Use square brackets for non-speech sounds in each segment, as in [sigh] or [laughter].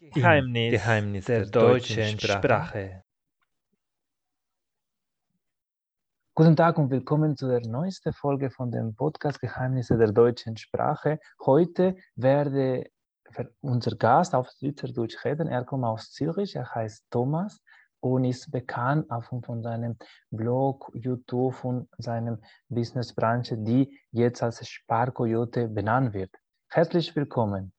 Geheimnis, Geheimnis der, der deutschen Sprache. Sprache. Guten Tag und willkommen zu der neuesten Folge von dem Podcast Geheimnisse der deutschen Sprache. Heute werde unser Gast auf Schweizerdeutsch reden. Er kommt aus Zürich, er heißt Thomas und ist bekannt aufgrund von seinem Blog, YouTube und seinem Businessbranche, die jetzt als Sparkoyote benannt wird. Herzlich willkommen.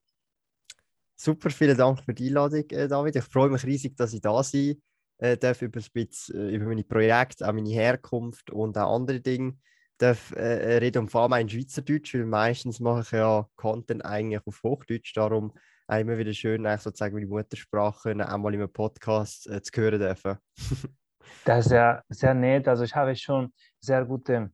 Super, vielen Dank für die Einladung, äh, David. Ich freue mich riesig, dass ich da sein äh, darf, über, ein bisschen, äh, über meine Projekte, auch meine Herkunft und auch andere Dinge. darf äh, reden und vor allem in Schweizerdeutsch, weil meistens mache ich ja Content eigentlich auf Hochdeutsch. Darum auch immer wieder schön, eigentlich sozusagen meine Muttersprache einmal in einem Podcast äh, zu hören dürfen. [laughs] das ist ja sehr nett. Also ich habe schon sehr gute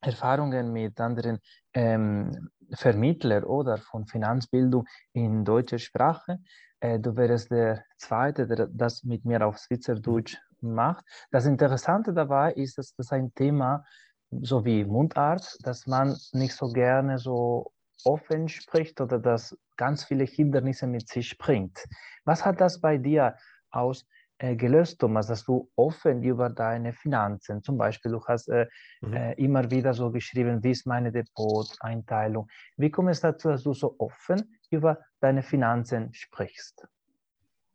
Erfahrungen mit anderen ähm, Vermittler oder von Finanzbildung in deutscher Sprache. Äh, du wärst der Zweite, der das mit mir auf Schweizerdeutsch macht. Das Interessante dabei ist, dass das ein Thema, so wie Mundart, dass man nicht so gerne so offen spricht oder dass ganz viele Hindernisse mit sich bringt. Was hat das bei dir aus äh, gelöst, Thomas, dass du offen über deine Finanzen, zum Beispiel, du hast äh, mhm. äh, immer wieder so geschrieben, wie ist meine Depot-Einteilung. Wie kommt es dazu, dass du so offen über deine Finanzen sprichst?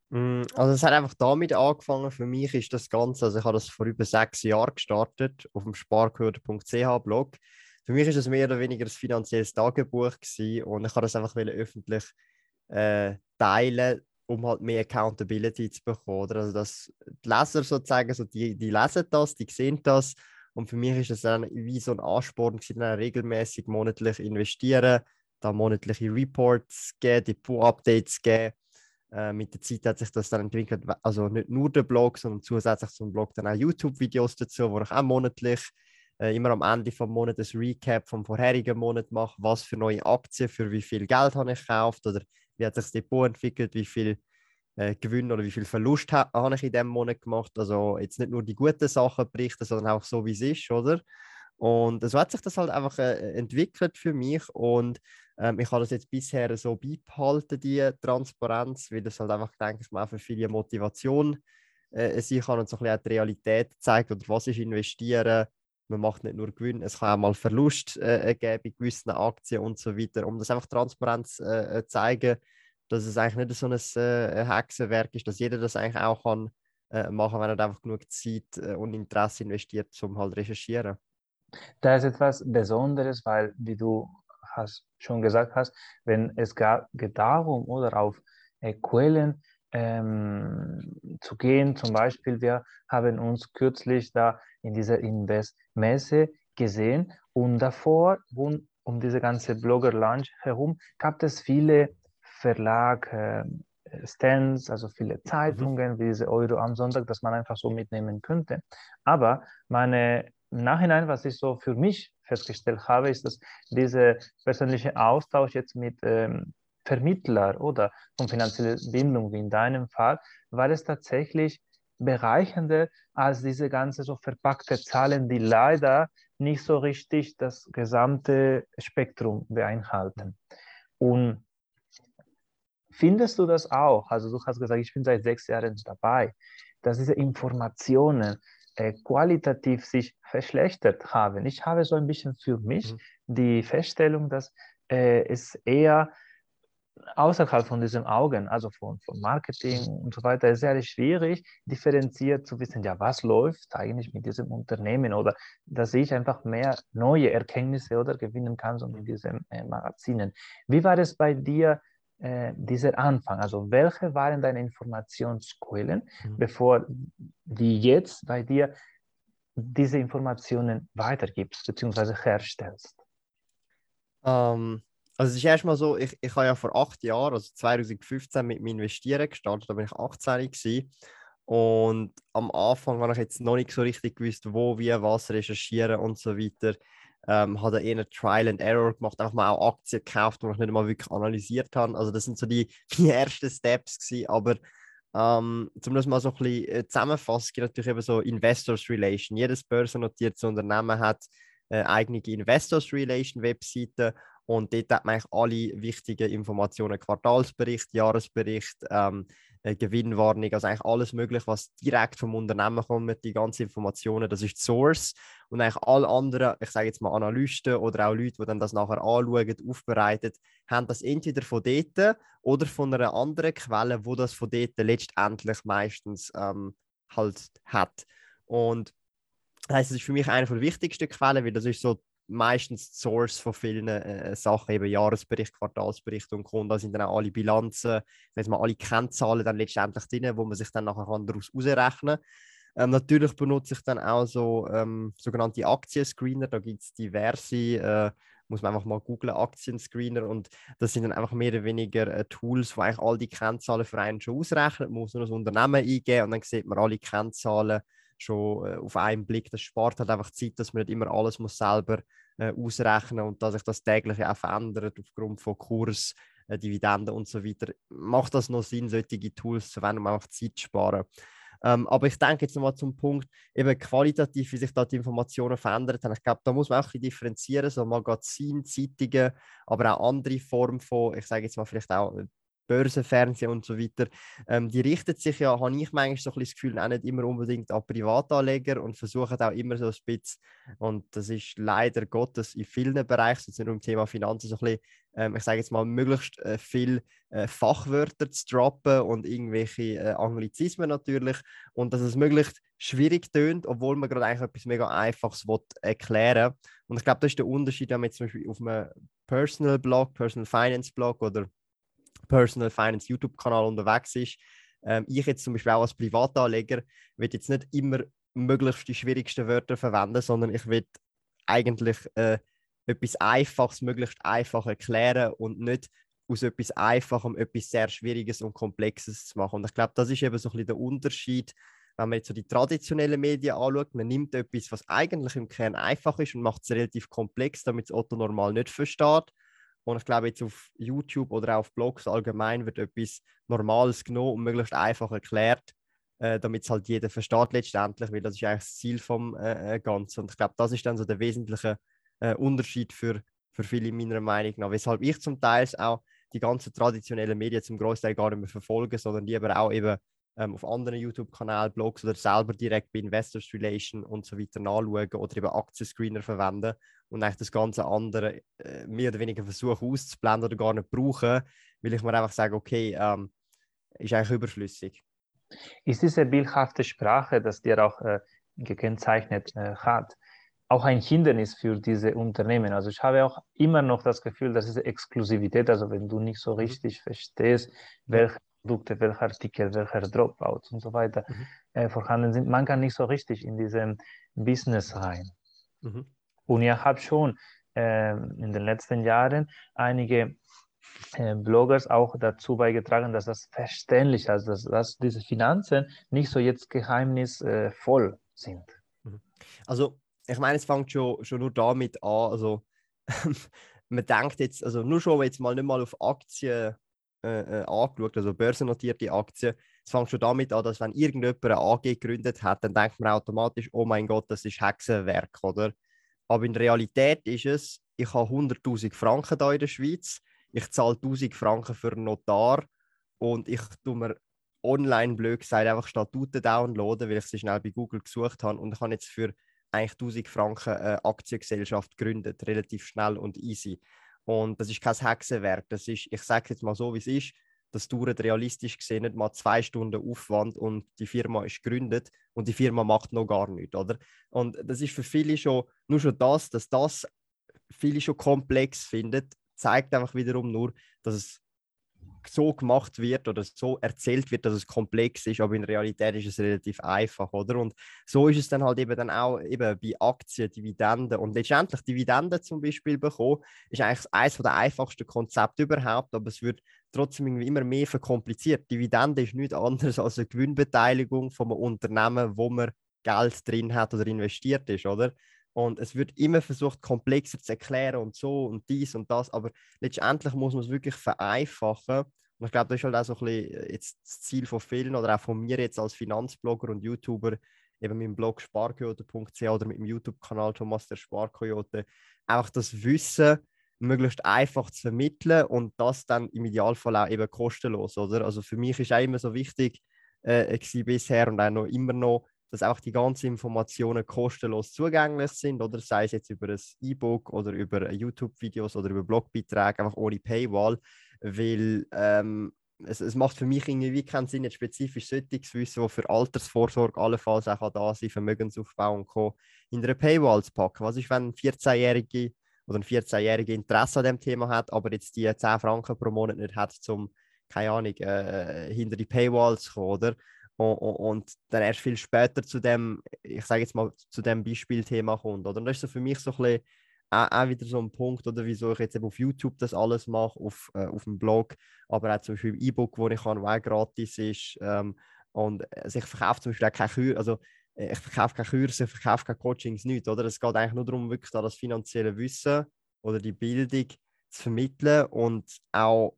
Mm, also es hat einfach damit angefangen, für mich ist das Ganze, also ich habe das vor über sechs Jahren gestartet auf dem sparquote.ch Blog. Für mich ist es mehr oder weniger ein finanzielles Tagebuch gewesen und ich habe das einfach öffentlich äh, teilen, um halt mehr Accountability zu bekommen. Oder? Also dass die Leser sozusagen, so die, die lesen das, die sehen das. Und für mich ist es dann wie so ein Ansporn, dann regelmäßig monatlich investieren, da monatliche Reports geben, Depot-Updates geben. Äh, mit der Zeit hat sich das dann entwickelt, also nicht nur der Blog, sondern zusätzlich zum Blog dann auch YouTube-Videos dazu, wo ich auch monatlich äh, immer am Ende vom Monat ein Recap vom vorherigen Monat mache, was für neue Aktien, für wie viel Geld habe ich gekauft oder wie hat sich das Depot entwickelt, wie viel äh, Gewinn oder wie viel Verlust ha habe ich in diesem Monat gemacht. Also jetzt nicht nur die guten Sachen berichten, sondern auch so, wie es ist, oder? Und so hat sich das halt einfach äh, entwickelt für mich und ähm, ich habe das jetzt bisher so beibehalten, die Transparenz, weil das halt einfach, denke ich mal, für viele Motivation äh, sein kann und so ein bisschen auch die Realität zeigt, oder was ist investieren, man macht nicht nur Gewinn, es kann auch mal Verlust äh, geben bei gewissen Aktien und so weiter, um das einfach Transparenz äh, äh zeigen, dass es eigentlich nicht so ein äh, Hexenwerk ist, dass jeder das eigentlich auch kann äh, machen, wenn er einfach genug Zeit äh, und Interesse investiert, um halt recherchieren. Da ist etwas Besonderes, weil, wie du hast, schon gesagt hast, wenn es geht darum oder auf äh, Quellen ähm, zu gehen, zum Beispiel, wir haben uns kürzlich da in dieser Invest-Messe gesehen und davor, um, um diese ganze Blogger-Lunch herum, gab es viele Verlag, äh, Stands, also viele mhm. Zeitungen, mhm. wie diese Euro am Sonntag, dass man einfach so mitnehmen könnte. Aber meine im Nachhinein, was ich so für mich festgestellt habe, ist, dass dieser persönliche Austausch jetzt mit ähm, Vermittler oder von finanzieller Bindung, wie in deinem Fall, war es tatsächlich bereichernder als diese ganze so verpackte Zahlen, die leider nicht so richtig das gesamte Spektrum beinhalten. Und findest du das auch? Also du hast gesagt, ich bin seit sechs Jahren dabei, dass diese Informationen äh, qualitativ sich verschlechtert haben. Ich habe so ein bisschen für mich mhm. die Feststellung, dass äh, es eher außerhalb von diesen Augen, also von, von Marketing und so weiter, ist sehr schwierig, differenziert zu wissen, ja, was läuft eigentlich mit diesem Unternehmen oder dass ich einfach mehr neue Erkenntnisse oder gewinnen kann, so mit diesen äh, Magazinen. Wie war es bei dir, äh, dieser Anfang? Also, welche waren deine Informationsquellen, mhm. bevor die jetzt bei dir diese Informationen weitergibst bzw. herstellst? Um, also es ist erstmal so, ich, ich habe ja vor acht Jahren, also 2015, mit dem Investieren gestartet, da bin ich 18 gewesen. Und am Anfang habe ich jetzt noch nicht so richtig gewusst, wo, wie, was recherchieren und so weiter. Ähm, habe eher Trial and Error gemacht, einfach mal auch Aktien gekauft, die ich nicht mal wirklich analysiert habe. Also das sind so die, [laughs] die ersten Steps gewesen. Aber ähm, um das mal so ein bisschen äh, zusammenfassen, gibt natürlich eben so Investors Relation. Jedes börsennotiertes Unternehmen hat äh, eigene Investors Relation Webseite Und dort hat man eigentlich alle wichtigen Informationen, Quartalsbericht, Jahresbericht, ähm, äh, Gewinnwarnung, also eigentlich alles mögliche, was direkt vom Unternehmen kommt, die ganzen Informationen, das ist die Source. Und eigentlich alle anderen, ich sage jetzt mal Analysten oder auch Leute, die dann das nachher anschauen, aufbereiten, haben das entweder von dort oder von einer anderen Quelle, wo das von dort letztendlich meistens ähm, halt hat. Und das heißt, es ist für mich eine der wichtigsten Quellen, weil das ist so meistens die Source von vielen äh, Sachen, eben Jahresbericht, Quartalsbericht und Co. Da sind dann auch alle Bilanzen, das mal alle Kennzahlen dann letztendlich drin, wo man sich dann nachher daraus ausrechnen kann. Ähm, natürlich benutze ich dann auch so ähm, sogenannte Aktienscreener, da gibt es diverse, äh, muss man einfach mal googlen, Aktienscreener und das sind dann einfach mehr oder weniger äh, Tools, wo eigentlich all die Kennzahlen für einen schon ausrechnen, man muss nur das Unternehmen eingeben und dann sieht man alle Kennzahlen schon äh, auf einen Blick. Das spart halt einfach Zeit, dass man nicht immer alles muss selber äh, ausrechnen und dass sich das täglich auch verändert aufgrund von Kurs, äh, Dividenden und so weiter. Macht das noch Sinn, solche Tools zu verwenden, um einfach Zeit zu sparen? Ähm, aber ich denke jetzt nochmal zum Punkt, eben qualitativ, wie sich da die Informationen verändert haben. Ich glaube, da muss man auch ein bisschen differenzieren, so Magazin, Zeitungen, aber auch andere Formen von, ich sage jetzt mal vielleicht auch Börsenfernsehen und so weiter, ähm, die richtet sich ja, habe ich manchmal so ein das Gefühl, auch nicht immer unbedingt an Privatanleger und versuchen auch immer so ein bisschen, und das ist leider Gottes in vielen Bereichen, jetzt nicht im Thema Finanzen, so ein bisschen, ähm, ich sage jetzt mal, möglichst äh, viel äh, Fachwörter zu droppen und irgendwelche äh, Anglizismen natürlich und dass es möglichst schwierig tönt, obwohl man gerade eigentlich etwas mega Einfaches erklären will. Und ich glaube, das ist der Unterschied, wenn man jetzt zum Beispiel auf einem Personal Blog, Personal Finance Blog oder Personal Finance YouTube-Kanal unterwegs ist. Ähm, ich jetzt zum Beispiel auch als Privatanleger will jetzt nicht immer möglichst die schwierigsten Wörter verwenden, sondern ich will eigentlich äh, etwas Einfaches möglichst einfach erklären und nicht aus etwas Einfachem etwas sehr Schwieriges und Komplexes zu machen. Und ich glaube, das ist eben so ein bisschen der Unterschied, wenn man jetzt so die traditionellen Medien anschaut. Man nimmt etwas, was eigentlich im Kern einfach ist und macht es relativ komplex, damit es Otto normal nicht versteht. Und ich glaube, jetzt auf YouTube oder auf Blogs allgemein wird etwas Normales genommen und möglichst einfach erklärt, äh, damit es halt jeder versteht letztendlich, weil das ist eigentlich das Ziel vom äh, äh, Ganzen. Und ich glaube, das ist dann so der wesentliche äh, Unterschied für, für viele meiner Meinung nach, weshalb ich zum Teil auch die ganzen traditionellen Medien zum Großteil gar nicht mehr verfolge, sondern lieber auch eben ähm, auf anderen YouTube-Kanälen, Blogs oder selber direkt bei Investors Relation und so weiter nachschauen oder eben Aktienscreener verwenden und eigentlich das ganze andere äh, mehr oder weniger versuchen auszublenden oder gar nicht brauchen, weil ich mir einfach sage, okay, ähm, ist eigentlich überflüssig. Ist diese bildhafte Sprache, das dir auch äh, gekennzeichnet äh, hat, auch ein Hindernis für diese Unternehmen. Also ich habe auch immer noch das Gefühl, dass diese Exklusivität, also wenn du nicht so mhm. richtig verstehst, welche Produkte, welcher Artikel, welcher Dropout und so weiter mhm. äh, vorhanden sind. Man kann nicht so richtig in diesem Business rein. Mhm. Und ihr habt schon äh, in den letzten Jahren einige äh, Bloggers auch dazu beigetragen, dass das verständlich, also dass, dass diese Finanzen nicht so jetzt geheimnisvoll sind. Mhm. Also ich meine, es fängt schon, schon nur damit an, also [laughs] man denkt jetzt, also nur schon jetzt mal nicht mal auf Aktien äh, äh, angeschaut, also börsennotierte Aktien. Es fängt schon damit an, dass wenn irgendjemand eine AG gegründet hat, dann denkt man automatisch, oh mein Gott, das ist Hexenwerk, oder? Aber in Realität ist es, ich habe 100.000 Franken hier in der Schweiz, ich zahle 1.000 Franken für einen Notar und ich tue mir online, blöd gesagt, einfach Statuten downloaden, weil ich sie schnell bei Google gesucht habe und ich habe jetzt für eigentlich 1000 Franken eine Aktiengesellschaft gegründet, relativ schnell und easy. Und das ist kein Hexenwerk. Das ist, ich sage jetzt mal so, wie es ist. Das dauert realistisch gesehen nicht mal zwei Stunden Aufwand und die Firma ist gegründet und die Firma macht noch gar nichts, oder? Und das ist für viele schon, nur schon das, dass das viele schon komplex findet, zeigt einfach wiederum nur, dass es so gemacht wird oder so erzählt wird, dass es komplex ist, aber in Realität ist es relativ einfach, oder? Und so ist es dann halt eben dann auch eben bei Aktien, Dividenden und letztendlich Dividenden zum Beispiel bekommen, ist eigentlich eines der einfachsten Konzepte überhaupt, aber es wird trotzdem irgendwie immer mehr verkompliziert. Dividende ist nichts anderes als eine Gewinnbeteiligung von einem Unternehmen, wo man Geld drin hat oder investiert ist, oder? Und es wird immer versucht, komplexer zu erklären und so und dies und das. Aber letztendlich muss man es wirklich vereinfachen. Und ich glaube, das ist halt auch so ein bisschen äh, jetzt das Ziel von vielen oder auch von mir jetzt als Finanzblogger und YouTuber, eben mit dem Blog sparkoyote.ch oder mit dem YouTube-Kanal Thomas der Sparkoyote, einfach das Wissen möglichst einfach zu vermitteln und das dann im Idealfall auch eben kostenlos, oder? Also für mich ist auch immer so wichtig äh, bisher und auch noch immer noch, dass auch die ganzen Informationen kostenlos zugänglich sind, oder sei es jetzt über ein E-Book oder über YouTube-Videos oder über Blogbeiträge, einfach ohne Paywall, weil ähm, es, es, macht für mich irgendwie keinen Sinn, jetzt spezifisch solches Wissen, das für Altersvorsorge allenfalls auch da sein Vermögensaufbau und Co. in einer Paywall zu packen. Was ist, wenn ein 14-Jährige oder ein 14-Jährige Interesse an dem Thema hat, aber jetzt die 10 Franken pro Monat nicht hat, um, keine Ahnung, äh, hinter die Paywall zu kommen, oder? Und, dann erst viel später zu dem, ich sage jetzt mal, zu dem Beispielthema kommt, oder? Und das ist so für mich so ein bisschen auch, auch wieder so ein Punkt, oder wieso ich jetzt eben auf YouTube das alles mache, auf, äh, auf dem Blog, aber auch zum Beispiel im E-Book, wo ich kann, auch gratis ist. Ähm, und also ich verkaufe zum Beispiel auch keine Kür, also äh, ich verkaufe keine Kurse, ich verkaufe keine Coachings, nichts, oder? Es geht eigentlich nur darum, wirklich da das finanzielle Wissen oder die Bildung zu vermitteln und auch,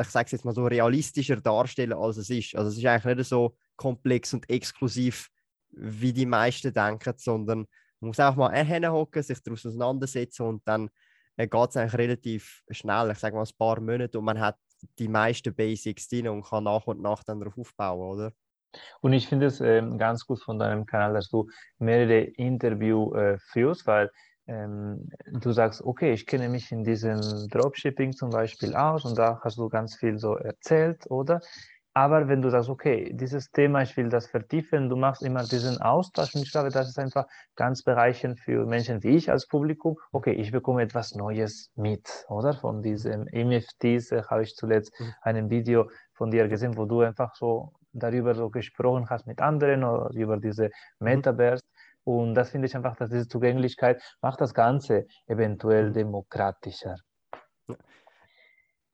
ich sage es jetzt mal so, realistischer darstellen, als es ist. Also es ist eigentlich nicht so komplex und exklusiv, wie die meisten denken, sondern man muss einfach mal hinhocken, sich daraus auseinandersetzen und dann äh, geht es eigentlich relativ schnell, ich sage mal ein paar Monate und man hat die meisten Basics drin und kann nach und nach dann darauf aufbauen, oder? Und ich finde es äh, ganz gut von deinem Kanal, dass du mehrere Interviews äh, führst, weil ähm, du sagst, okay, ich kenne mich in diesem Dropshipping zum Beispiel aus und da hast du ganz viel so erzählt, oder? Aber wenn du sagst, okay, dieses Thema, ich will das vertiefen, du machst immer diesen Austausch und ich glaube, das ist einfach ganz bereichend für Menschen wie ich als Publikum. Okay, ich bekomme etwas Neues mit, oder? Von diesen MFTs äh, habe ich zuletzt mhm. ein Video von dir gesehen, wo du einfach so darüber so gesprochen hast mit anderen oder über diese mhm. Metaverse. Und das finde ich einfach, dass diese Zugänglichkeit macht das Ganze eventuell mhm. demokratischer.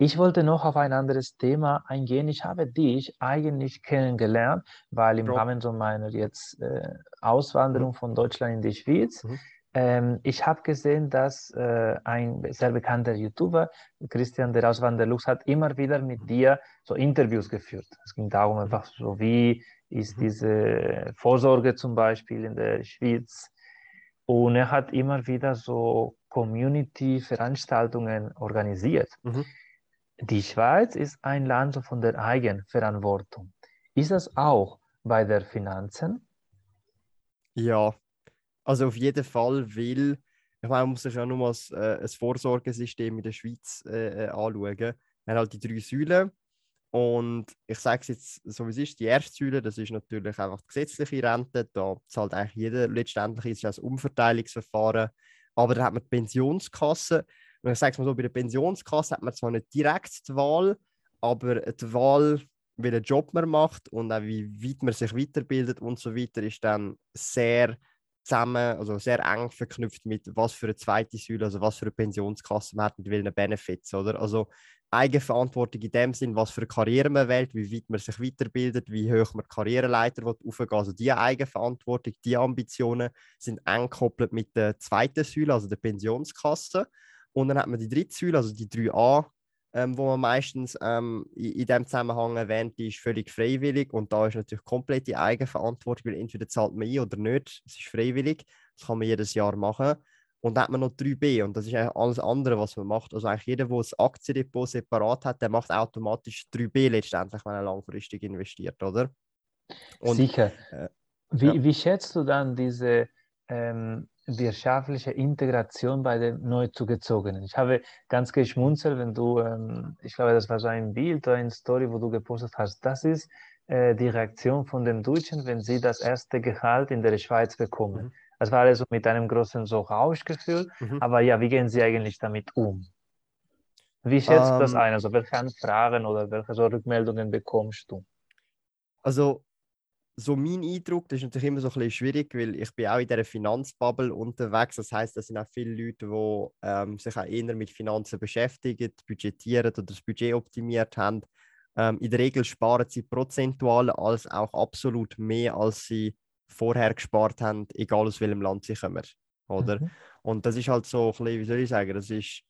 Ich wollte noch auf ein anderes Thema eingehen. Ich habe dich eigentlich kennengelernt, weil im Rahmen so meiner jetzt äh, Auswanderung mhm. von Deutschland in die Schweiz, mhm. ähm, ich habe gesehen, dass äh, ein sehr bekannter YouTuber, Christian der Auswanderlux, hat immer wieder mit dir so Interviews geführt. Es ging darum mhm. einfach so, wie ist mhm. diese Vorsorge zum Beispiel in der Schweiz. Und er hat immer wieder so Community-Veranstaltungen organisiert. Mhm. Die Schweiz ist ein Land von der Eigenverantwortung. Ist das auch bei der Finanzen? Ja, also auf jeden Fall, weil ich meine, man muss sich ja nur mal das, äh, Vorsorgesystem in der Schweiz äh, äh, anschauen. Wir haben halt die drei Säulen. Und ich sage es jetzt so, wie es ist: die erste Säule, das ist natürlich einfach die gesetzliche Rente. Da zahlt eigentlich jeder. Letztendlich ist ein Umverteilungsverfahren. Aber dann hat man die Pensionskasse. Und ich sage es mal so, bei der Pensionskasse hat man zwar nicht direkt die Wahl, aber die Wahl, welchen Job man macht und auch wie weit man sich weiterbildet und so weiter, ist dann sehr zusammen, also sehr eng verknüpft mit was für eine zweite Säule, also was für eine Pensionskasse man hat, mit welchen Benefits, oder? Also Eigenverantwortung in dem Sinn, was für eine Karriere man wählt, wie weit man sich weiterbildet, wie hoch man Karriereleiter aufgehen Also diese Eigenverantwortung, diese Ambitionen sind eng gekoppelt mit der zweiten Säule, also der Pensionskasse. Und dann hat man die dritte Säule, also die 3a, ähm, wo man meistens ähm, in, in dem Zusammenhang erwähnt, die ist völlig freiwillig und da ist natürlich komplett die Eigenverantwortung, weil entweder zahlt man ein oder nicht, es ist freiwillig, das kann man jedes Jahr machen. Und dann hat man noch 3b und das ist eigentlich alles andere, was man macht. Also eigentlich jeder, der ein Aktiendepot separat hat, der macht automatisch 3b letztendlich, wenn er langfristig investiert, oder? Und, Sicher. Äh, wie, ja. wie schätzt du dann diese ähm, wirtschaftliche Integration bei den Neuzugezogenen. Ich habe ganz geschmunzelt, wenn du, ähm, ich glaube, das war so ein Bild oder eine Story, wo du gepostet hast. Das ist äh, die Reaktion von den Deutschen, wenn sie das erste Gehalt in der Schweiz bekommen. Mhm. Das war also mit einem großen so Rauschgefühl. Mhm. Aber ja, wie gehen sie eigentlich damit um? Wie schätzt du das ähm. ein? Also welche Anfragen oder welche so Rückmeldungen bekommst du? Also so mein Eindruck, das ist natürlich immer so ein bisschen schwierig, weil ich bin auch in dieser Finanzbubble unterwegs. Das heißt, das sind auch viele Leute, die ähm, sich auch eher mit Finanzen beschäftigen, budgetieren oder das Budget optimiert haben. Ähm, in der Regel sparen sie prozentual als auch absolut mehr, als sie vorher gespart haben, egal aus welchem Land sie kommen. Oder? Mhm. Und das ist halt so ein bisschen, wie soll ich sagen, das ist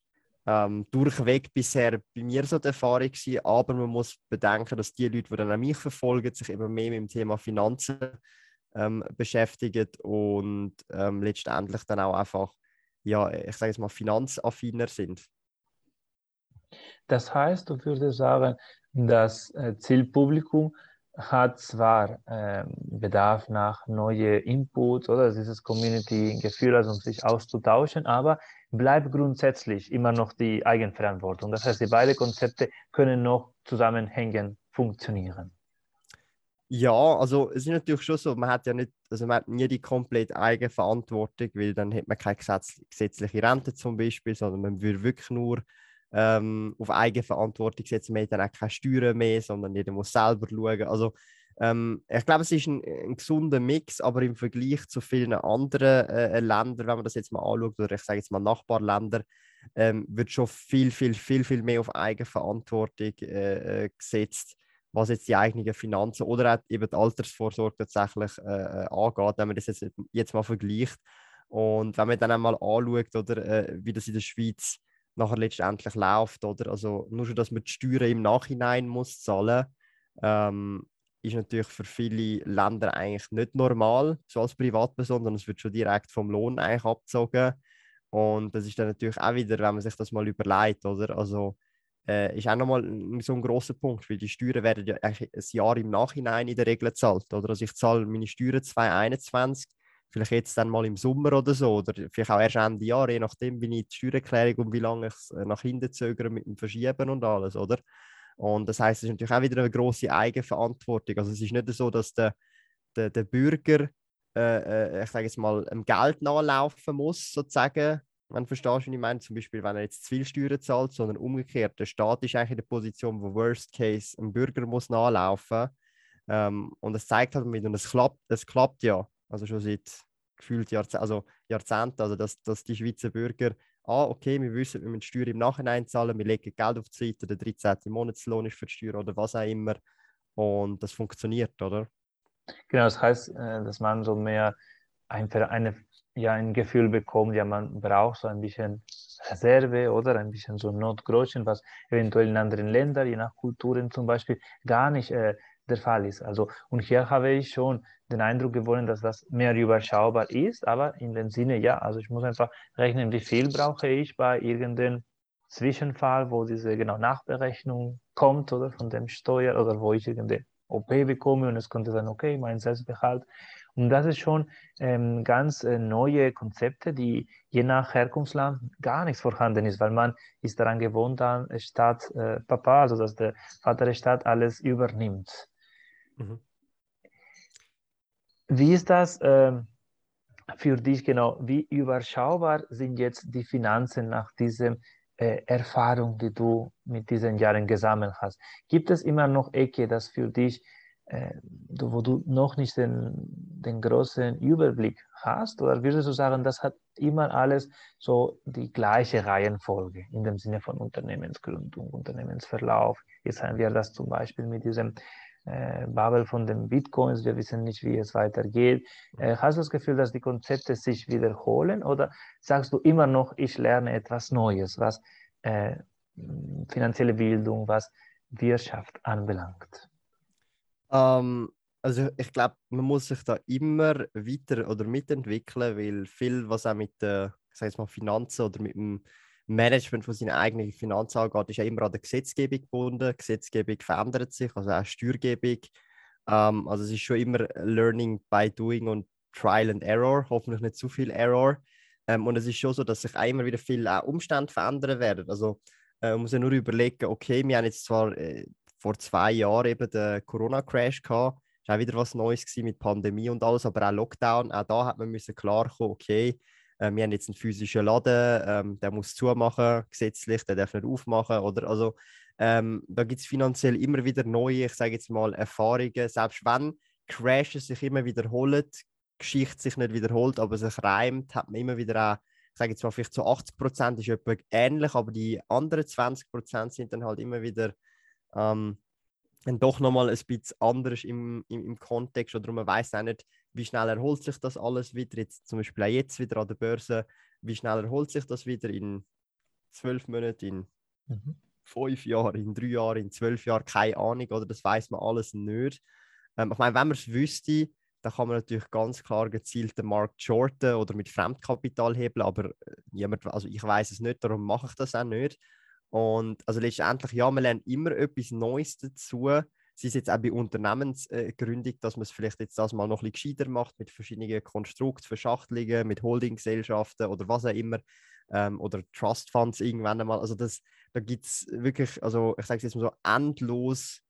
ähm, durchweg bisher bei mir so die Erfahrung gewesen, aber man muss bedenken, dass die Leute, die dann auch mich verfolgen, sich immer mehr mit dem Thema Finanzen ähm, beschäftigen und ähm, letztendlich dann auch einfach ja, ich sage jetzt mal, finanzaffiner sind. Das heißt, du würdest sagen, das äh, Zielpublikum hat zwar äh, Bedarf nach neuen Inputs oder dieses Community-Gefühl, also um sich auszutauschen, aber bleibt grundsätzlich immer noch die Eigenverantwortung. Das heißt, die beiden Konzepte können noch zusammenhängend funktionieren. Ja, also es ist natürlich schon so, man hat ja nicht, also man hat nie die komplett Eigenverantwortung, weil dann hat man keine Gesetz, gesetzliche Rente zum Beispiel, sondern man würde wirklich nur ähm, auf Eigenverantwortung setzen. Man hat dann auch keine Steuern mehr, sondern jeder muss selber schauen. Also ähm, ich glaube, es ist ein, ein, gesunder Mix, aber im Vergleich zu vielen anderen äh, Ländern, wenn man das jetzt mal anschaut, oder ich sage jetzt mal Nachbarländer, ähm, wird schon viel, viel, viel, viel mehr auf Eigenverantwortung äh, äh gesetzt, was jetzt die eigenen Finanzen oder auch eben die Altersvorsorge tatsächlich äh, äh, angeht, wenn man das jetzt, jetzt mal vergleicht. Und wenn man dann einmal anschaut, oder, äh, wie das in der Schweiz nachher letztendlich läuft, oder? Also nur schon, dass man die Steuern im Nachhinein muss zahlen, ähm, ist natürlich für viele Länder eigentlich nicht normal, so als Privatperson, sondern es wird schon direkt vom Lohn eigentlich abgezogen. Und das ist dann natürlich auch wieder, wenn man sich das mal überlegt, oder? Also äh, ist auch nochmal so ein großer Punkt, weil die Steuern werden ja ein Jahr im Nachhinein in der Regel gezahlt, oder? Also ich zahle meine Steuern 2021 vielleicht jetzt dann mal im Sommer oder so, oder vielleicht auch erst Ende Jahr, je nachdem, wie ich die Steuererklärung und wie lange ich es äh, nach hinten zögere mit dem Verschieben und alles, oder? Und das heißt, es ist natürlich auch wieder eine große Eigenverantwortung. Also es ist nicht so, dass der, der, der Bürger, äh, äh ich sage jetzt mal, dem Geld nachlaufen muss, sozusagen, wenn du verstehst, wie ich meine, zum Beispiel, wenn er jetzt zu viel Steuern zahlt, sondern umgekehrt, der Staat ist eigentlich in der Position, wo Worst Case ein Bürger muss nachlaufen. Ähm, und es zeigt halt mit, und es klappt, es klappt ja also schon seit gefühlt Jahrze also Jahrzehnten, also dass, dass die Schweizer Bürger, ah, okay, wir wissen, wir müssen Steuern im Nachhinein zahlen, wir legen Geld auf die Seite, der 13. Monatslohn ist für die Steuer oder was auch immer und das funktioniert, oder? Genau, das heißt, äh, dass man so mehr ein, eine, ja, ein Gefühl bekommt, ja, man braucht so ein bisschen Reserve oder ein bisschen so Notgroschen, was eventuell in anderen Ländern, je nach Kulturen zum Beispiel, gar nicht äh, der Fall ist. Also, und hier habe ich schon den Eindruck gewonnen, dass das mehr überschaubar ist, aber in dem Sinne, ja, also ich muss einfach rechnen, wie viel brauche ich bei irgendeinem Zwischenfall, wo diese genau Nachberechnung kommt oder von dem Steuer oder wo ich irgendeine OP bekomme und es könnte sein, okay, mein Selbstbehalt. Und das ist schon ähm, ganz äh, neue Konzepte, die je nach Herkunftsland gar nichts vorhanden ist, weil man ist daran gewohnt, dann Staat äh, Papa, also dass der Vater der Staat alles übernimmt. Mhm. Wie ist das äh, für dich genau? Wie überschaubar sind jetzt die Finanzen nach dieser äh, Erfahrung, die du mit diesen Jahren gesammelt hast? Gibt es immer noch Ecke, das für dich, äh, wo du noch nicht den, den großen Überblick hast? Oder würdest du sagen, das hat immer alles so die gleiche Reihenfolge in dem Sinne von Unternehmensgründung, Unternehmensverlauf? Jetzt haben wir das zum Beispiel mit diesem äh, Bubble von den Bitcoins, wir wissen nicht, wie es weitergeht. Äh, hast du das Gefühl, dass die Konzepte sich wiederholen oder sagst du immer noch, ich lerne etwas Neues, was äh, finanzielle Bildung, was Wirtschaft anbelangt? Um, ähm, also ich glaube, man muss sich da immer weiter oder mitentwickeln, weil viel, was auch mit der, ich mal, Finanzen oder mit dem Management von seinen eigenen Finanzen ist ja immer an der Gesetzgebung gebunden. Die Gesetzgebung verändert sich, also auch Steuergebung. Ähm, also es ist schon immer Learning by Doing und Trial and Error, hoffentlich nicht zu viel Error. Ähm, und es ist schon so, dass sich auch immer wieder viele Umstände verändern werden. Also äh, man muss ja nur überlegen, okay, wir haben jetzt zwar äh, vor zwei Jahren eben den Corona-Crash gehabt, war auch wieder was Neues mit Pandemie und alles, aber auch Lockdown, auch da hat man müssen klar kommen, okay, äh, wir haben jetzt einen physischen Laden, ähm, der muss zumachen, gesetzlich, der darf nicht aufmachen. Oder, also, ähm, da gibt es finanziell immer wieder neue, ich sage jetzt mal, Erfahrungen. Selbst wenn Crashes sich immer wiederholen, Geschichte sich nicht wiederholt, aber sich reimt, hat man immer wieder auch, ich sage jetzt mal, vielleicht so 80 Prozent ist etwa ähnlich, aber die anderen 20 Prozent sind dann halt immer wieder ähm, dann doch nochmal ein bisschen anders im, im, im Kontext oder man weiß auch nicht, wie schnell erholt sich das alles wieder, jetzt zum Beispiel auch jetzt wieder an der Börse, wie schnell erholt sich das wieder in zwölf Monaten, in mhm. fünf Jahren, in drei Jahren, in zwölf Jahren, keine Ahnung, oder das weiß man alles nicht. Ähm, ich meine, wenn man es wüsste, da kann man natürlich ganz klar gezielt den Markt shorten oder mit Fremdkapital hebeln, aber äh, niemand, also ich weiß es nicht, darum mache ich das auch nicht. Und also letztendlich, ja, man lernt immer etwas Neues dazu. Sie ist jetzt auch bei Unternehmensgründung, dass man es vielleicht jetzt das mal noch ein bisschen gescheiter macht mit verschiedenen Konstrukten, Verschachtelungen, mit Holdinggesellschaften oder was auch immer. Ähm, oder Trust Funds irgendwann einmal. Also das, da gibt es wirklich, also ich sage es jetzt mal so, endlos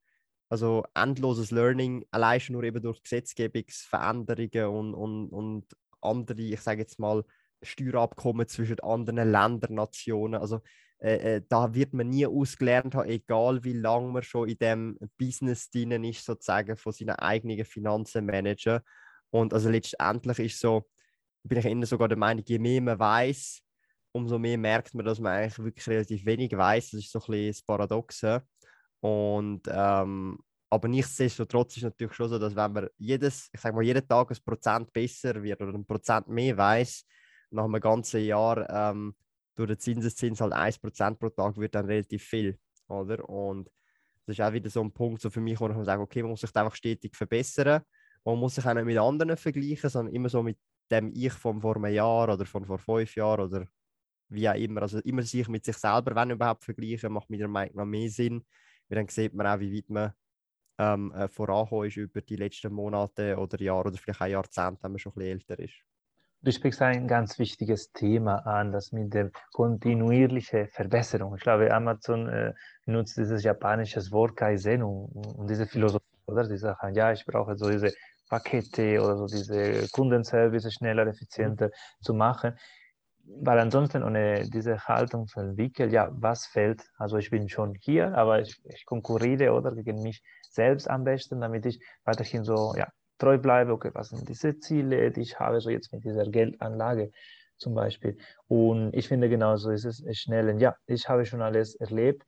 also endloses Learning, allein schon nur eben durch Gesetzgebungsveränderungen und, und, und andere, ich sage jetzt mal, Steuerabkommen zwischen anderen Ländern, Nationen. Also äh, äh, da wird man nie ausgelernt haben, egal wie lange man schon in dem Business drin ist, sozusagen von seinen eigenen Finanzen managen. Und also letztendlich ist so, bin ich immer sogar der Meinung, je mehr man weiß, umso mehr merkt man, dass man eigentlich wirklich relativ wenig weiß. Das ist so ein bisschen das Paradoxe. Und, ähm, aber nichtsdestotrotz ist es natürlich schon so, dass wenn man jedes, ich sag mal, jeden Tag ein Prozent besser wird oder ein Prozent mehr weiß, nach einem ganzen Jahr ähm, durch den Zinseszins halt 1% pro Tag wird dann relativ viel. Oder? Und das ist auch wieder so ein Punkt so für mich, wo ich sage, okay, man muss sich einfach stetig verbessern. Man muss sich auch nicht mit anderen vergleichen, sondern immer so mit dem Ich von vor einem Jahr oder von vor fünf Jahren oder wie auch immer. Also immer sich mit sich selber, wenn überhaupt, vergleichen, macht meiner Meinung nach mehr Sinn, weil dann sieht man auch, wie weit man ähm, äh, vorangekommen ist über die letzten Monate oder Jahre oder vielleicht auch Jahrzehnte, wenn man schon ein bisschen älter ist. Du sprichst ein ganz wichtiges Thema an, das mit der kontinuierlichen Verbesserung. Ich glaube, Amazon äh, nutzt dieses japanische Wort Kaizen und, und diese Philosophie, oder? Die sagen, ja, ich brauche so diese Pakete oder so diese Kundenservice schneller, effizienter mhm. zu machen weil ansonsten ohne diese Haltung zu entwickeln, ja, was fällt? Also ich bin schon hier, aber ich, ich konkurriere oder gegen mich selbst am besten, damit ich weiterhin so ja, treu bleibe. Okay, was sind diese Ziele, die ich habe, so jetzt mit dieser Geldanlage zum Beispiel. Und ich finde genauso ist es schnell. Ja, ich habe schon alles erlebt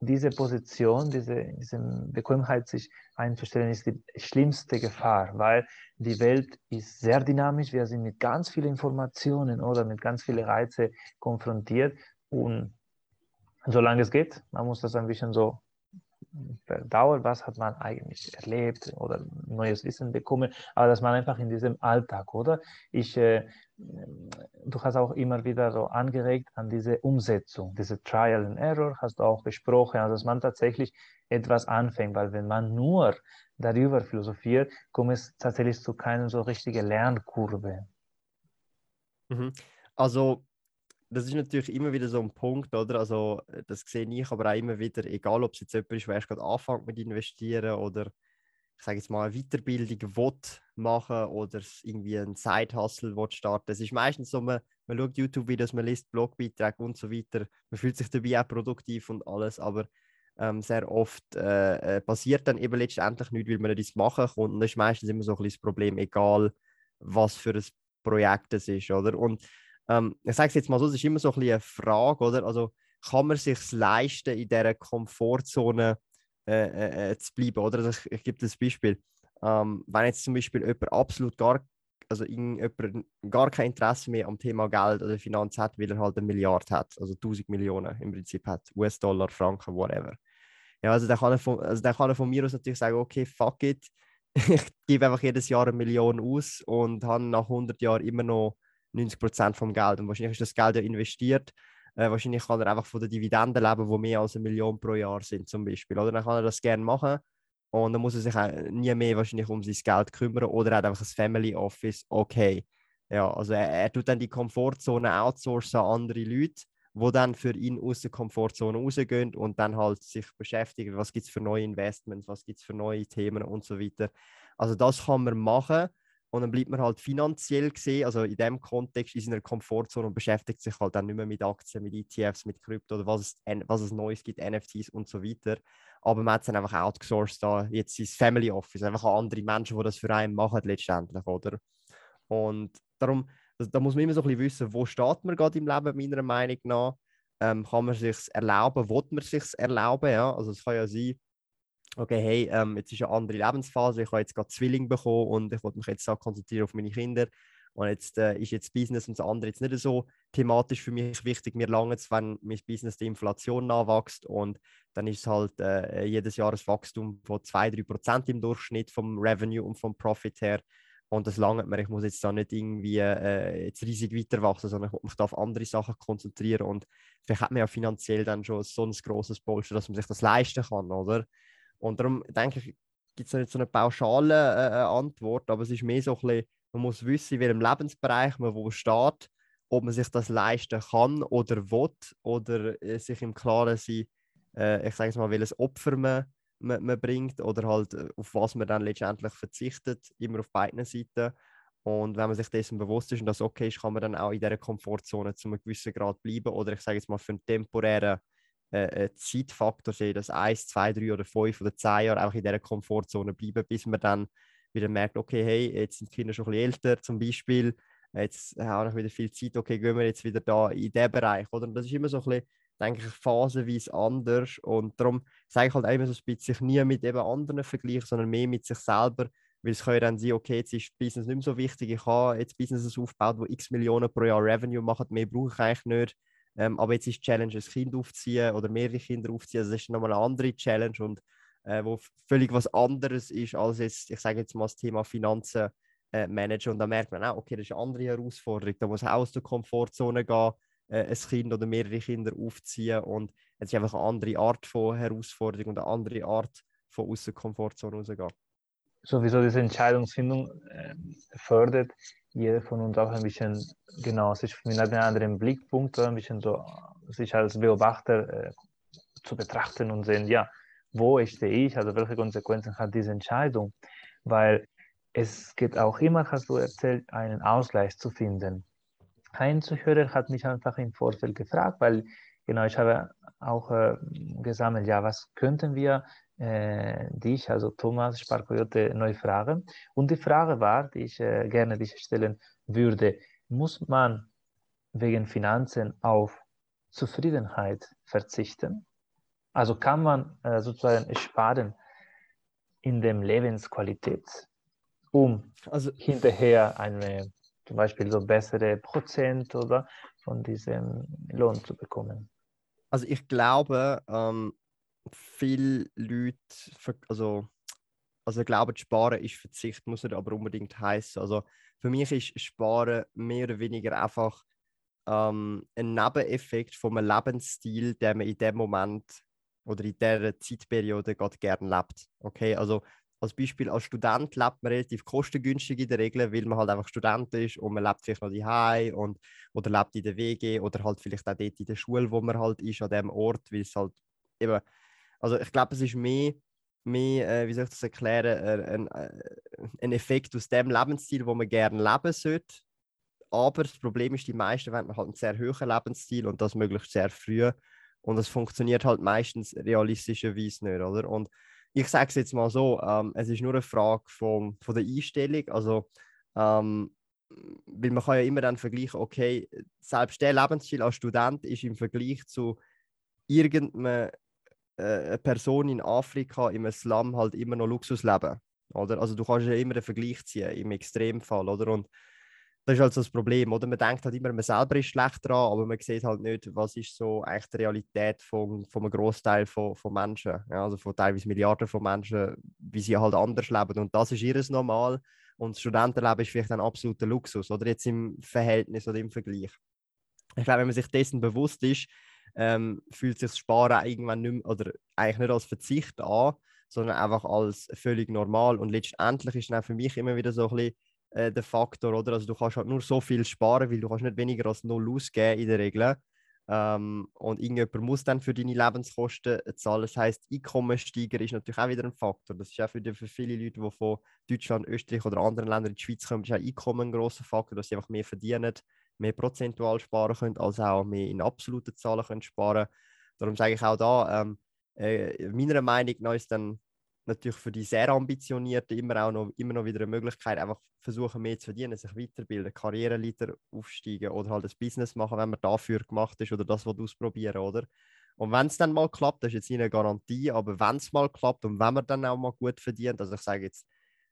diese Position, diese, diese Bequemheit, sich einzustellen, ist die schlimmste Gefahr, weil die Welt ist sehr dynamisch. Wir sind mit ganz vielen Informationen oder mit ganz vielen Reizen konfrontiert. Und solange es geht, man muss das ein bisschen so dauert, was hat man eigentlich erlebt oder neues Wissen bekommen, aber dass man einfach in diesem Alltag, oder? Ich, äh, du hast auch immer wieder so angeregt an diese Umsetzung, diese Trial and Error, hast du auch gesprochen, also dass man tatsächlich etwas anfängt, weil wenn man nur darüber philosophiert, kommt es tatsächlich zu keiner so richtigen Lernkurve. Mhm. Also das ist natürlich immer wieder so ein Punkt, oder? Also, äh, das sehe ich aber auch immer wieder, egal ob es jetzt jemand ist, der erst gerade anfängt mit investieren oder ich sage jetzt mal eine Weiterbildung will machen oder irgendwie einen Side-Hustle starten. Es ist meistens so, man, man schaut YouTube-Videos, man liest Blogbeiträge und so weiter. Man fühlt sich dabei auch produktiv und alles, aber ähm, sehr oft äh, äh passiert dann eben letztendlich nichts, weil man nicht machen kann. Und das ist meistens immer so ein bisschen das Problem, egal was für ein Projekt es ist, oder? Und ähm, ich sage es jetzt mal so, es ist immer so ein eine Frage, oder? Also kann man sich leisten, in dieser Komfortzone äh, äh, äh, zu bleiben, oder? Also ich, ich gebe das Beispiel. Ähm, wenn jetzt zum Beispiel jemand absolut gar, also gar kein Interesse mehr am Thema Geld oder Finanz hat, weil er halt eine Milliarde hat, also 1000 Millionen im Prinzip hat, US-Dollar, Franken, whatever. Ja, also dann kann, er von, also dann kann er von mir aus natürlich sagen, okay, fuck it, [laughs] ich gebe einfach jedes Jahr eine Million aus und habe nach 100 Jahren immer noch 90 Prozent vom Geld. Und wahrscheinlich ist das Geld ja investiert. Äh, wahrscheinlich kann er einfach von den Dividenden leben, die mehr als eine Million pro Jahr sind, zum Beispiel. Oder dann kann er das gerne machen. Und dann muss er sich auch nie mehr wahrscheinlich um sein Geld kümmern oder er hat einfach ein Family Office. Okay. Ja, also er, er tut dann die Komfortzone outsourcen an andere Leute, die dann für ihn aus der Komfortzone rausgehen und dann halt sich beschäftigen, was gibt es für neue Investments, was gibt es für neue Themen und so weiter. Also das kann man machen und dann bleibt man halt finanziell gesehen, also in dem Kontext in seiner Komfortzone und beschäftigt sich halt dann nicht mehr mit Aktien, mit ETFs, mit Krypto oder was es, was es Neues gibt, NFTs und so weiter. Aber man hat es dann einfach outgesourced da, jetzt sein Family Office, einfach an andere Menschen, die das für einen machen letztendlich, oder? Und darum, da muss man immer so ein bisschen wissen, wo steht man gerade im Leben, meiner Meinung nach. Ähm, kann man sich erlauben, will man sich erlauben, ja? Also es kann ja sein, okay, hey, ähm, jetzt ist eine andere Lebensphase, ich habe jetzt gerade Zwilling bekommen und ich wollte mich jetzt auch konzentrieren auf meine Kinder. Und jetzt äh, ist jetzt Business und das andere jetzt nicht so thematisch für mich wichtig. Mir lange es, wenn mein Business die Inflation nachwächst und dann ist es halt äh, jedes Jahr ein Wachstum von 2-3% im Durchschnitt vom Revenue und vom Profit her. und das langt mir. Ich muss jetzt da nicht irgendwie äh, jetzt riesig weiter wachsen, sondern ich muss mich da auf andere Sachen konzentrieren und vielleicht hat man ja finanziell dann schon so ein grosses Polster, dass man sich das leisten kann, oder? Und darum denke ich, gibt es nicht so eine pauschale äh, äh, Antwort, aber es ist mehr so ein bisschen, man muss wissen, in welchem Lebensbereich man wo steht, ob man sich das leisten kann oder will oder äh, sich im Klaren sein, äh, ich sage es mal, welches Opfer man, man, man, bringt oder halt äh, auf was man dann letztendlich verzichtet, immer auf beiden Seiten. Und wenn man sich dessen bewusst ist und das okay ist, kann man dann auch in dieser Komfortzone zu einem gewissen Grad bleiben oder ich sage jetzt mal für einen temporären äh, äh Zeitfaktor sehen, dass 1, 2, 3 oder 5 oder 10 Jahre einfach in dieser Komfortzone bleiben, bis man dann wieder merkt, okay, hey, jetzt sind die Kinder schon ein bisschen älter zum Beispiel, jetzt habe ich wieder viel Zeit, okay, gehen wir jetzt wieder da in diesen Bereich, oder? Und das ist immer so ein bisschen, denke ich, phasenweise anders. Und darum sage ich halt immer so ein bisschen, sich nie mit eben anderen vergleichen, sondern mehr mit sich selber, weil es kann dann sein, okay, jetzt ist Business nicht mehr so wichtig, ich habe jetzt Businesses aufgebaut, wo x Millionen pro Jahr Revenue machen, mehr brauche ich eigentlich nicht, ähm, aber jetzt ist die Challenge, ein Kind aufzuziehen oder mehrere Kinder aufzuziehen, also das ist nochmal eine andere Challenge und äh, wo völlig was anderes ist als jetzt, ich sage jetzt mal das Thema Finanzen äh, managen. Und dann merkt man auch, okay, das ist eine andere Herausforderung. Da muss auch aus der Komfortzone gehen, äh, ein Kind oder mehrere Kinder aufziehen. Und es ist einfach eine andere Art von Herausforderung und eine andere Art von aus der Komfortzone rausgehen. Sowieso diese Entscheidungsfindung äh, fördert jeder von uns auch ein bisschen, genau, sich mit einem anderen Blickpunkt, ein bisschen so, sich als Beobachter äh, zu betrachten und sehen, ja, wo stehe ich, also welche Konsequenzen hat diese Entscheidung, weil es geht auch immer, hast du erzählt, einen Ausgleich zu finden. Ein Zuhörer hat mich einfach im Vorfeld gefragt, weil genau ich habe auch äh, gesammelt, ja, was könnten wir äh, dich, also Thomas Sparkoyote, neu fragen? Und die Frage war, die ich äh, gerne dich stellen würde, muss man wegen Finanzen auf Zufriedenheit verzichten? Also kann man äh, sozusagen sparen in der Lebensqualität, um also, hinterher eine zum Beispiel so bessere Prozent oder von diesem Lohn zu bekommen. Also ich glaube, ähm, viele Leute, also, also glauben, Sparen ist Verzicht, muss nicht aber unbedingt heißen. Also für mich ist Sparen mehr oder weniger einfach ähm, ein Nebeneffekt einem Lebensstil, den man in dem Moment oder in dieser Zeitperiode gerne lebt. Okay, also als Beispiel als Student lebt man relativ kostengünstig in der Regel, weil man halt einfach Student ist und man lebt vielleicht noch daheim und oder lebt in der WG oder halt vielleicht auch dort in der Schule, wo man halt ist, an dem Ort, weil es halt eben, also ich glaube, es ist mehr, mehr äh, wie soll ich das erklären, äh, ein, äh, ein Effekt aus dem Lebensstil, wo man gerne leben sollte. Aber das Problem ist, die meisten wollen halt einen sehr hohen Lebensstil und das möglichst sehr früh. Und das funktioniert halt meistens realistischerweise nicht, oder? Und ich sage es jetzt mal so, ähm, es ist nur eine Frage von, von der Einstellung. Also, ähm, weil man kann ja immer dann vergleichen, okay, selbst der Lebensstil als Student ist im Vergleich zu irgendeiner äh, Person in Afrika im Slum halt immer noch Luxusleben. Oder? Also du kannst ja immer einen Vergleich ziehen im Extremfall, oder? Und das ist halt so das Problem, oder? Man denkt halt immer, man selber ist schlecht dran, aber man sieht halt nicht, was ist so eigentlich die Realität von, von einem Großteil von, von Menschen, ja, also von teilweise Milliarden von Menschen, wie sie halt anders leben. Und das ist ihres Normal. Und das Studentenleben ist vielleicht ein absoluter Luxus, oder jetzt im Verhältnis oder im Vergleich. Ich glaube, wenn man sich dessen bewusst ist, ähm, fühlt sich das Sparen irgendwann nicht mehr, oder eigentlich nicht als Verzicht an, sondern einfach als völlig normal. Und letztendlich ist dann für mich immer wieder so ein bisschen äh, der Faktor, oder? Also du kannst halt nur so viel sparen, weil du kannst nicht weniger als null ausgeben in der Regel. Ähm, und irgendjemand muss dann für deine Lebenskosten zahlen. Das heißt, Einkommenssteiger ist natürlich auch wieder ein Faktor. Das ist auch für, für viele Leute, die von Deutschland, Österreich oder anderen Ländern in die Schweiz kommen, ist auch Einkommen ein grosser Faktor, dass sie einfach mehr verdienen, mehr prozentual sparen können, als auch mehr in absoluten Zahlen können sparen. Darum sage ich auch da, ähm, äh, meiner Meinung nach ist dann natürlich für die sehr Ambitionierten immer auch noch, immer noch wieder eine Möglichkeit, einfach versuchen mehr zu verdienen, sich weiterbilden, Karriereleiter aufsteigen oder halt ein Business machen, wenn man dafür gemacht ist oder das was ausprobieren, oder? Und wenn es dann mal klappt, das ist jetzt nicht eine Garantie, aber wenn es mal klappt und wenn man dann auch mal gut verdient, also ich sage jetzt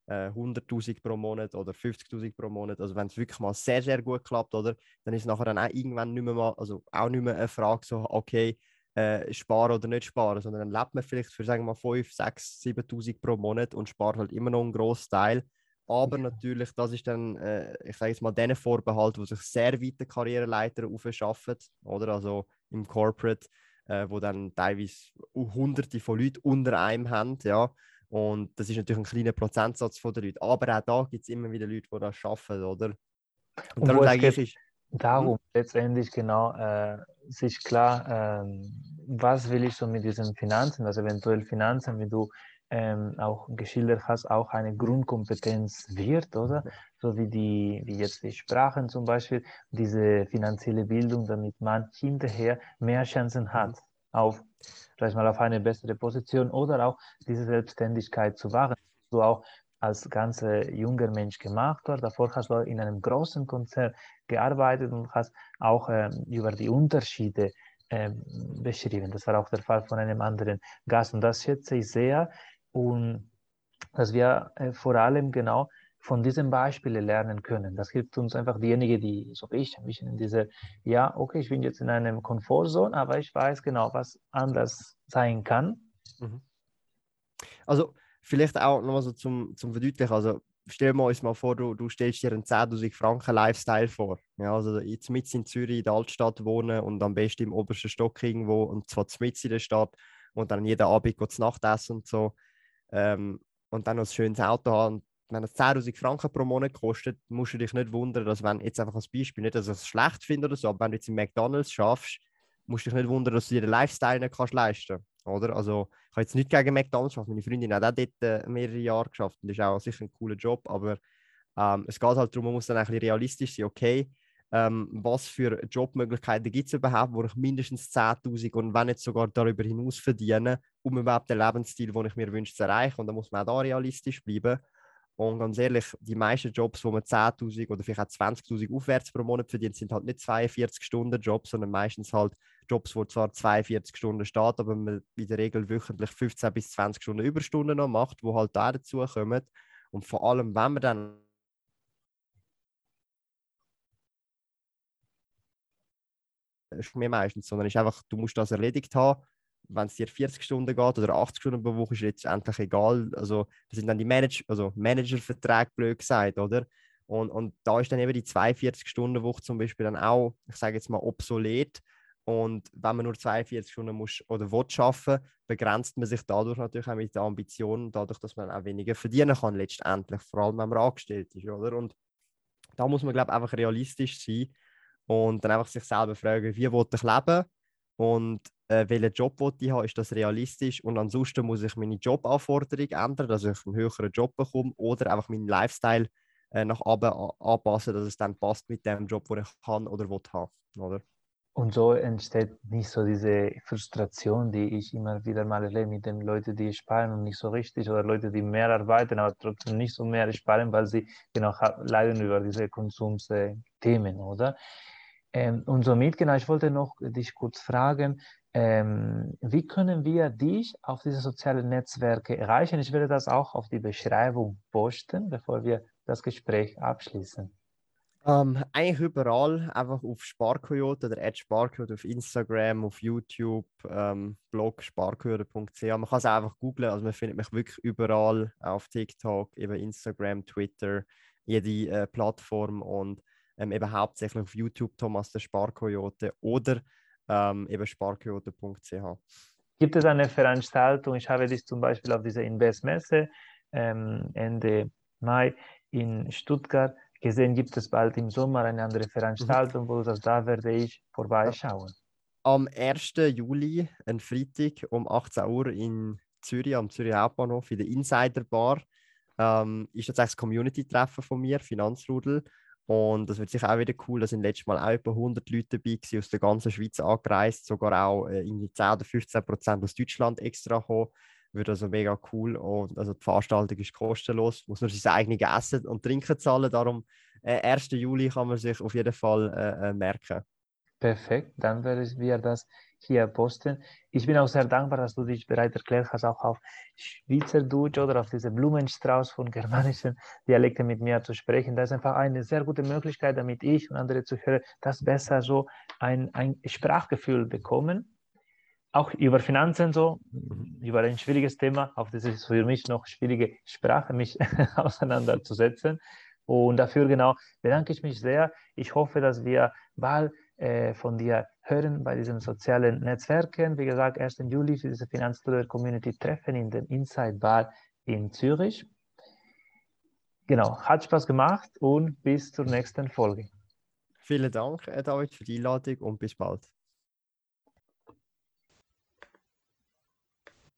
äh, 100.000 pro Monat oder 50.000 pro Monat, also wenn es wirklich mal sehr, sehr gut klappt, oder? Dann ist nachher dann auch irgendwann nicht mehr mal, also auch nicht mehr eine Frage so, okay, äh, sparen oder nicht sparen, sondern dann lebt man vielleicht für sagen wir mal 5, 6, 7.000 pro Monat und spart halt immer noch einen grossen Teil. Aber natürlich, das ist dann, äh, ich sage jetzt mal, denen Vorbehalt, die sich sehr weite Karriereleiter aufschaffen, oder? Also im Corporate, äh, wo dann teilweise hunderte von Leuten unter einem haben, ja. Und das ist natürlich ein kleiner Prozentsatz von den Leuten. Aber auch da gibt es immer wieder Leute, die das schaffen, oder? Und, Und darum sage ich, ist, darum hm? letztendlich genau äh, sich klar, äh, was will ich so mit diesen Finanzen, also eventuell Finanzen, wie du ähm, auch geschildert hast, auch eine Grundkompetenz wird, oder? So wie die, wie jetzt die Sprachen zum Beispiel, diese finanzielle Bildung, damit man hinterher mehr Chancen hat auf vielleicht mal auf eine bessere Position oder auch diese Selbstständigkeit zu wahren. Du auch als ganz junger Mensch gemacht hast. Davor hast du in einem großen Konzern gearbeitet und hast auch ähm, über die Unterschiede ähm, beschrieben. Das war auch der Fall von einem anderen Gast und das schätze ich sehr und dass wir äh, vor allem genau von diesen Beispielen lernen können. Das hilft uns einfach diejenigen, die so wie ich ein bisschen in diese, ja, okay, ich bin jetzt in einem Komfortzone, aber ich weiß genau, was anders sein kann. Mhm. Also vielleicht auch nochmal so zum, zum Verdeutlichen, also stell dir uns mal vor, du, du stellst dir einen 10.000 Franken Lifestyle vor. Ja, also jetzt mit in Zürich in der Altstadt wohnen und am besten im obersten Stock irgendwo und zwar mit in der Stadt und dann jeden Abend zu Nacht essen und so. Ähm, und dann noch ein schönes Auto haben wenn es 10.000 Franken pro Monat kostet, musst du dich nicht wundern, dass wenn jetzt einfach als Beispiel, nicht, dass ich es schlecht finde oder so, aber wenn du jetzt im McDonalds schaffst, musst du dich nicht wundern, dass du dir den Lifestyle nicht kannst leisten oder? Also ich habe jetzt nicht gegen McDonalds geschafft, meine Freundin hat auch dort äh, mehrere Jahre geschafft das ist auch sicher ein cooler Job, aber ähm, es geht halt darum, man muss dann ein realistisch sein, okay, ähm, was für Jobmöglichkeiten gibt es überhaupt, wo ich mindestens 10.000 und wenn nicht sogar darüber hinaus verdiene, um überhaupt den Lebensstil, den ich mir wünsche, zu erreichen. Und da muss man auch da realistisch bleiben. Und ganz ehrlich, die meisten Jobs, wo man 10.000 oder vielleicht auch 20.000 aufwärts pro Monat verdient, sind halt nicht 42-Stunden-Jobs, sondern meistens halt Jobs, wo zwar 42 Stunden steht, aber man in der Regel wöchentlich 15 bis 20 Stunden Überstunden noch macht, wo halt da dazu kommen. Und vor allem, wenn man dann ist mir meistens, sondern ist einfach, du musst das erledigt haben wenn es dir 40 Stunden geht oder 80 Stunden pro Woche, ist letztendlich egal. Also, das sind dann die Manage also Managerverträge, blöd gesagt, oder? Und, und da ist dann eben die 42-Stunden-Woche zum Beispiel dann auch, ich sage jetzt mal, obsolet. Und wenn man nur 42 Stunden muss oder will arbeiten, begrenzt man sich dadurch natürlich auch mit der Ambition, dadurch, dass man auch weniger verdienen kann, letztendlich, vor allem wenn man angestellt ist, oder? Und da muss man, glaube ich, einfach realistisch sein und dann einfach sich selber fragen, wie will ich leben und äh, welchen Job ich habe, ist das realistisch und ansonsten muss ich meine Jobanforderung ändern, dass ich einen höheren Job bekomme oder einfach meinen Lifestyle äh, nach oben anpassen, dass es dann passt mit dem Job, den ich kann oder will haben, oder? Und so entsteht nicht so diese Frustration, die ich immer wieder mal erlebe mit den Leuten, die sparen und nicht so richtig oder Leute, die mehr arbeiten, aber trotzdem nicht so mehr sparen, weil sie genau leiden über diese Konsumsthemen, oder? Ähm, und somit, genau, ich wollte noch dich kurz fragen, ähm, wie können wir dich auf diese sozialen Netzwerke erreichen? Ich werde das auch auf die Beschreibung posten, bevor wir das Gespräch abschließen. Um, ähm, eigentlich überall, einfach auf Sparkoyote oder Sparkoyote auf Instagram, auf YouTube, ähm, Blog sparkoyote.ch. Man kann es einfach googlen, also man findet mich wirklich überall auf TikTok, eben Instagram, Twitter, jede äh, Plattform und ähm, eben hauptsächlich auf YouTube Thomas der Sparkoyote oder ähm, eben sparkoyote.ch. Gibt es eine Veranstaltung? Ich habe dich zum Beispiel auf dieser Investmesse ähm, Ende Mai in Stuttgart gesehen. Gibt es bald im Sommer eine andere Veranstaltung, wo sagst, da werde ich vorbeischauen? Am 1. Juli, ein Freitag um 18 Uhr in Zürich, am Zürich Hauptbahnhof, in der Insider Bar, ähm, ist das das Community-Treffen von mir, Finanzrudel. Und das wird sicher auch wieder cool. Da sind letztes Mal auch etwa 100 Leute dabei gewesen, aus der ganzen Schweiz angereist, sogar auch äh, irgendwie 10 oder 15 Prozent aus Deutschland extra kommen. Wird also mega cool. Und also die Veranstaltung ist kostenlos, muss nur sein eigenes Essen und Trinken zahlen. Darum, äh, 1. Juli kann man sich auf jeden Fall äh, äh merken. Perfekt, dann werden wir das hier posten. Ich bin auch sehr dankbar, dass du dich bereit erklärt hast, auch auf Schweizerdeutsch oder auf diese Blumenstrauß von germanischen Dialekten mit mir zu sprechen. Das ist einfach eine sehr gute Möglichkeit, damit ich und andere Zuhörer das besser so ein, ein Sprachgefühl bekommen. Auch über Finanzen so, über ein schwieriges Thema, auf das ist für mich noch schwierige Sprache, mich [laughs] auseinanderzusetzen. Und dafür genau bedanke ich mich sehr. Ich hoffe, dass wir bald äh, von dir hören bei diesen sozialen Netzwerken. Wie gesagt, 1. Juli für diese Finanzstudent Community Treffen in den Inside Bar in Zürich. Genau, hat Spaß gemacht und bis zur nächsten Folge. Vielen Dank, David, für die Einladung und bis bald.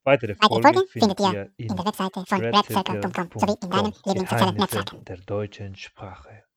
Weitere Folgen findet ihr in der Webseite von redcircle.com sowie in deinem Lieblingssozialen Netzwerk der deutschen Sprache.